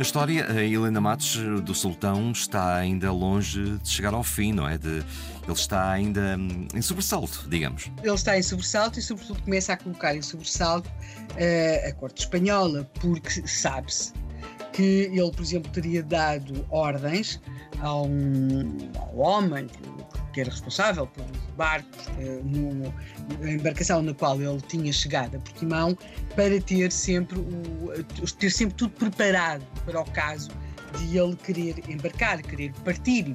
A história, a Helena Matos do Sultão está ainda longe de chegar ao fim, não é? De, ele está ainda hum, em sobressalto, digamos. Ele está em sobressalto e, sobretudo, começa a colocar em sobressalto uh, a corte espanhola, porque sabe-se que ele, por exemplo, teria dado ordens a um, ao homem que era responsável pelos barcos, uh, no, na embarcação na qual ele tinha chegado a Portimão, para ter sempre, o, ter sempre tudo preparado para o caso de ele querer embarcar, querer partir, e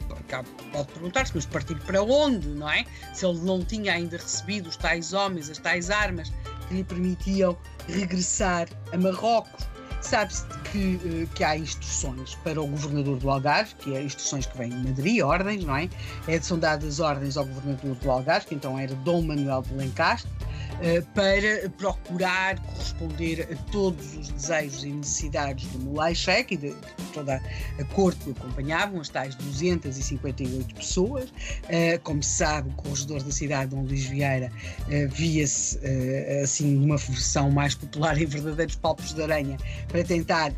pode perguntar-se, mas partir para onde, não é? Se ele não tinha ainda recebido os tais homens, as tais armas que lhe permitiam regressar a Marrocos. Sabe-se que, eh, que há instruções para o governador do Algarve, que é instruções que vêm de Madrid, ordens, não é? é são dadas ordens ao governador do Algarve, que então era Dom Manuel de Lencastre, para procurar corresponder a todos os desejos e necessidades do Mulai Sheikh e de, toda a corte que o acompanhavam, as tais 258 pessoas. Eh, como se sabe, o corregedor da cidade, Dom Luís Vieira, eh, via-se assim numa versão mais popular em verdadeiros palpos de aranha para tentar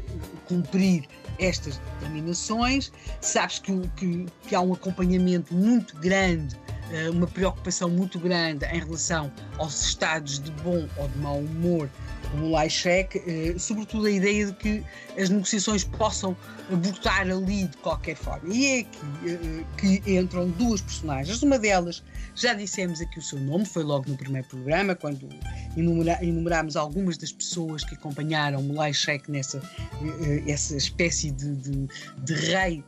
cumprir estas determinações. Sabes que, que, que há um acompanhamento muito grande eh, uma preocupação muito grande em relação aos estados de bom ou de mau humor do Laichek, eh, sobretudo a ideia de que as negociações possam abortar ali de qualquer forma. E é aqui eh, que entram duas personagens. Uma delas, já dissemos aqui o seu nome, foi logo no primeiro programa, quando enumerámos algumas das pessoas que acompanharam o Laichek nessa essa espécie de, de, de rei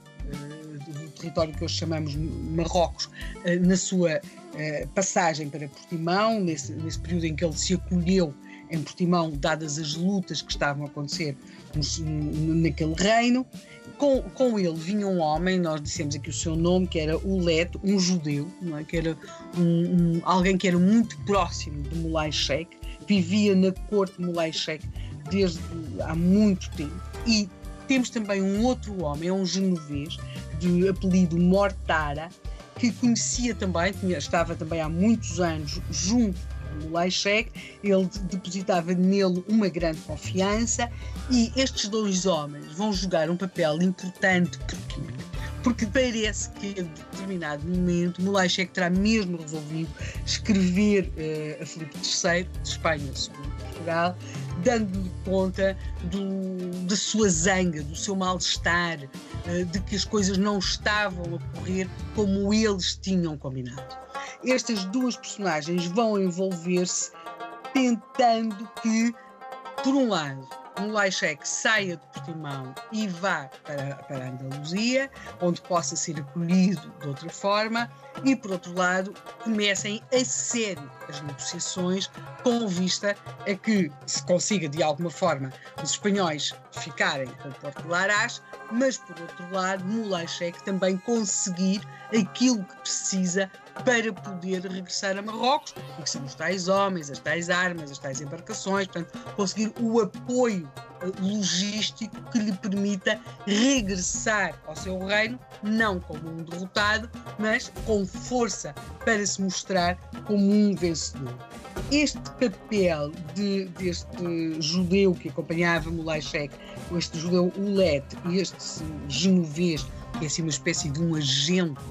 do território que hoje chamamos Marrocos, eh, na sua eh, passagem para Portimão, nesse, nesse período em que ele se acolheu em Portimão, dadas as lutas que estavam a acontecer naquele reino. Com, com ele vinha um homem, nós dissemos aqui o seu nome, que era o Leto, um judeu, é? que era um, um, alguém que era muito próximo de Mulay Sheikh, vivia na corte de Mulay Sheikh desde há muito tempo e temos também um outro homem, é um genovês, de apelido Mortara, que conhecia também, tinha, estava também há muitos anos junto do Leixek, ele depositava nele uma grande confiança. E estes dois homens vão jogar um papel importante porque parece que a determinado momento Mulachek terá mesmo resolvido escrever uh, a Filipe III de Espanha, segundo Portugal, dando-lhe conta do, da sua zanga, do seu mal-estar, uh, de que as coisas não estavam a correr como eles tinham combinado. Estas duas personagens vão envolver-se tentando que, por um lado, um Leixek saia de Portimão e vá para, para Andaluzia, onde possa ser acolhido de outra forma, e por outro lado, comecem a sério as negociações com vista a que se consiga de alguma forma os espanhóis ficarem com o Porto Larás, mas por outro lado, Mulachek também conseguir aquilo que precisa para poder regressar a Marrocos, e que são os tais homens, as tais armas, as tais embarcações, portanto, conseguir o apoio logístico que lhe permita regressar ao seu reino, não como um derrotado, mas com força para se mostrar como um vencedor. Este papel de, deste judeu que acompanhava Mulay Sheikh, este judeu Ulet e este genovês, que é assim uma espécie de um agente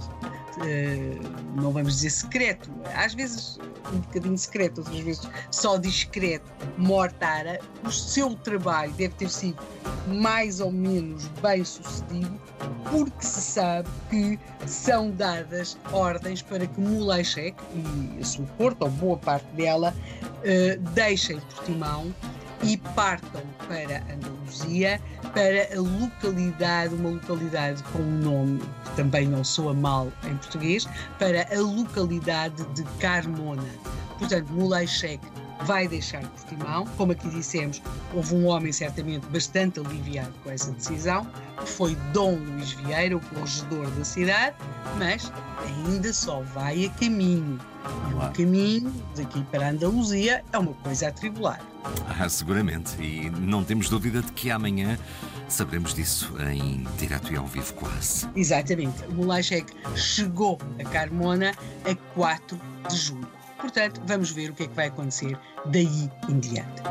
não vamos dizer secreto, às vezes um bocadinho secreto, outras vezes só discreto, Mortara, o seu trabalho deve ter sido mais ou menos bem sucedido, porque se sabe que são dadas ordens para que Mulechek e a sua corte, ou boa parte dela, uh, deixem Portimão e partam para Andaluzia, para a localidade, uma localidade com um nome que também não soa mal em português, para a localidade de Carmona. Portanto, Mulay vai deixar Portimão. Como aqui dissemos, houve um homem certamente bastante aliviado com essa decisão, que foi Dom Luís Vieira, o corregedor da cidade, mas ainda só vai a caminho. E o caminho daqui para a Andaluzia é uma coisa atribular. Ah, seguramente. E não temos dúvida de que amanhã saberemos disso em direto e ao vivo quase. Exatamente. O Mulachek chegou a Carmona a 4 de julho. Portanto, vamos ver o que é que vai acontecer daí em diante.